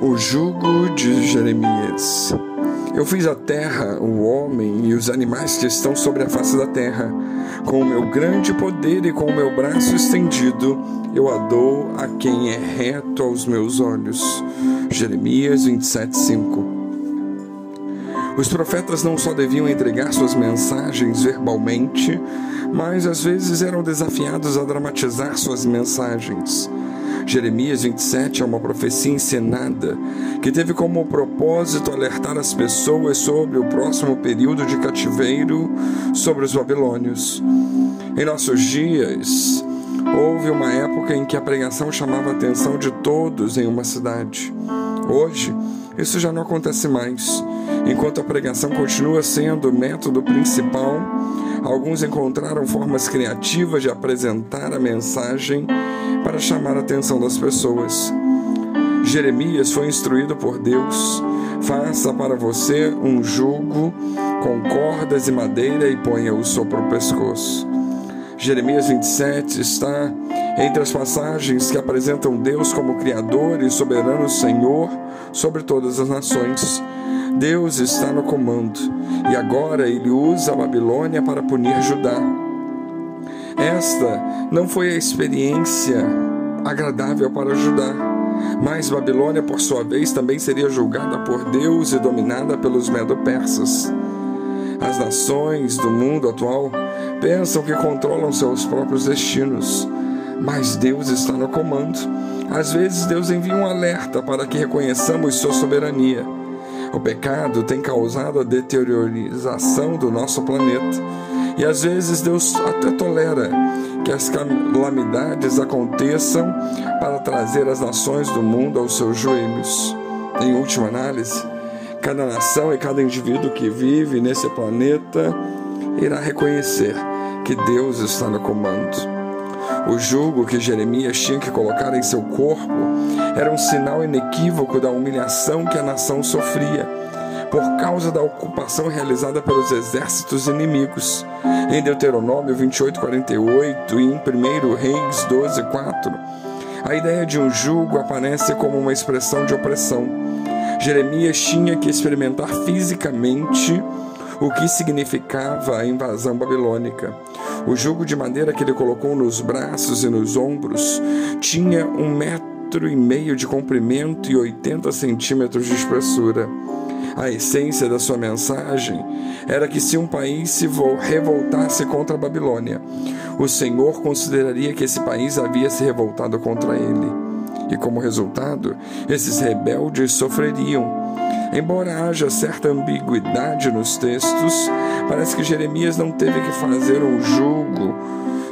O jugo de Jeremias. Eu fiz a terra, o homem e os animais que estão sobre a face da terra. Com o meu grande poder e com o meu braço estendido, eu a dou a quem é reto aos meus olhos. Jeremias 27, 5. Os profetas não só deviam entregar suas mensagens verbalmente, mas às vezes eram desafiados a dramatizar suas mensagens. Jeremias 27 é uma profecia encenada que teve como propósito alertar as pessoas sobre o próximo período de cativeiro sobre os babilônios. Em nossos dias, houve uma época em que a pregação chamava a atenção de todos em uma cidade. Hoje, isso já não acontece mais. Enquanto a pregação continua sendo o método principal, alguns encontraram formas criativas de apresentar a mensagem para chamar a atenção das pessoas. Jeremias foi instruído por Deus: faça para você um jugo com cordas e madeira e ponha-o sobre o pescoço. Jeremias 27 está entre as passagens que apresentam Deus como Criador e soberano Senhor sobre todas as nações. Deus está no comando e agora ele usa a Babilônia para punir Judá. Esta não foi a experiência agradável para Judá, mas Babilônia, por sua vez, também seria julgada por Deus e dominada pelos medo-persas. As nações do mundo atual pensam que controlam seus próprios destinos, mas Deus está no comando. Às vezes, Deus envia um alerta para que reconheçamos sua soberania. O pecado tem causado a deteriorização do nosso planeta. E às vezes Deus até tolera que as calamidades aconteçam para trazer as nações do mundo aos seus joelhos. Em última análise, cada nação e cada indivíduo que vive nesse planeta irá reconhecer que Deus está no comando. O jugo que Jeremias tinha que colocar em seu corpo era um sinal inequívoco da humilhação que a nação sofria por causa da ocupação realizada pelos exércitos inimigos. Em Deuteronômio 28:48 e em 1 Reis 12:4, a ideia de um jugo aparece como uma expressão de opressão. Jeremias tinha que experimentar fisicamente o que significava a invasão babilônica. O jugo de madeira que ele colocou nos braços e nos ombros tinha um metro e meio de comprimento e 80 centímetros de espessura. A essência da sua mensagem era que se um país se revoltasse contra a Babilônia, o Senhor consideraria que esse país havia se revoltado contra ele. E como resultado, esses rebeldes sofreriam Embora haja certa ambiguidade nos textos, parece que Jeremias não teve que fazer um julgo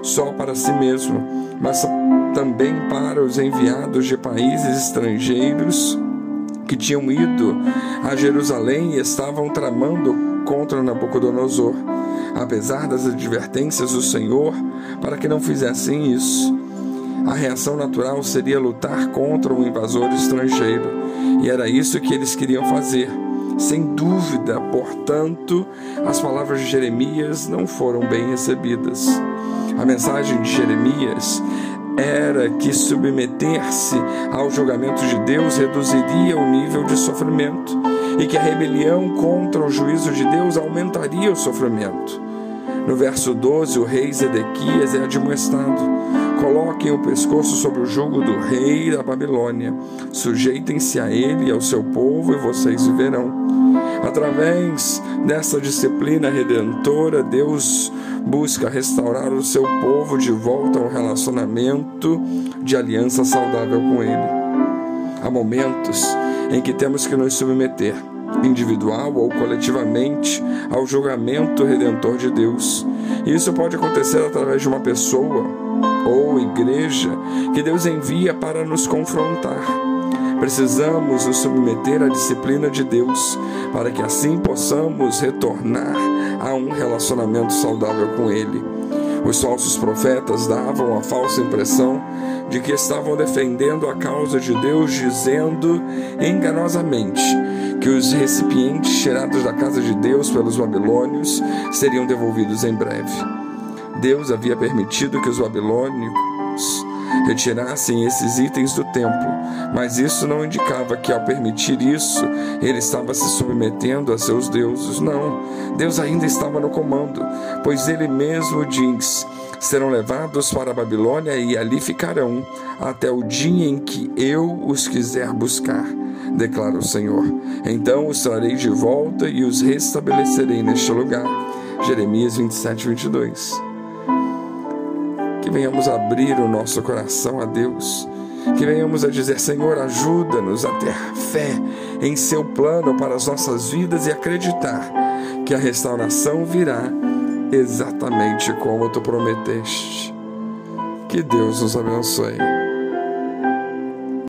só para si mesmo, mas também para os enviados de países estrangeiros que tinham ido a Jerusalém e estavam tramando contra Nabucodonosor, apesar das advertências do Senhor para que não fizessem isso. A reação natural seria lutar contra um invasor estrangeiro e era isso que eles queriam fazer. Sem dúvida, portanto, as palavras de Jeremias não foram bem recebidas. A mensagem de Jeremias era que submeter-se ao julgamento de Deus reduziria o nível de sofrimento e que a rebelião contra o juízo de Deus aumentaria o sofrimento. No verso 12, o rei Zedequias é admoestado: coloquem o pescoço sobre o jugo do rei da Babilônia, sujeitem-se a ele e ao seu povo, e vocês viverão. Através dessa disciplina redentora, Deus busca restaurar o seu povo de volta ao relacionamento de aliança saudável com Ele. Há momentos em que temos que nos submeter individual ou coletivamente, ao julgamento redentor de Deus. Isso pode acontecer através de uma pessoa ou igreja que Deus envia para nos confrontar. Precisamos nos submeter à disciplina de Deus para que assim possamos retornar a um relacionamento saudável com Ele. Os falsos profetas davam a falsa impressão de que estavam defendendo a causa de Deus, dizendo enganosamente que os recipientes tirados da casa de Deus pelos babilônios seriam devolvidos em breve. Deus havia permitido que os babilônicos retirassem esses itens do templo, mas isso não indicava que, ao permitir isso, ele estava se submetendo a seus deuses. Não, Deus ainda estava no comando, pois ele mesmo diz: serão levados para a Babilônia e ali ficarão até o dia em que eu os quiser buscar, declara o Senhor. Então os trarei de volta e os restabelecerei neste lugar. Jeremias 27, 22 que venhamos abrir o nosso coração a Deus, que venhamos a dizer: Senhor, ajuda-nos a ter fé em Seu plano para as nossas vidas e acreditar que a restauração virá exatamente como tu prometeste. Que Deus nos abençoe.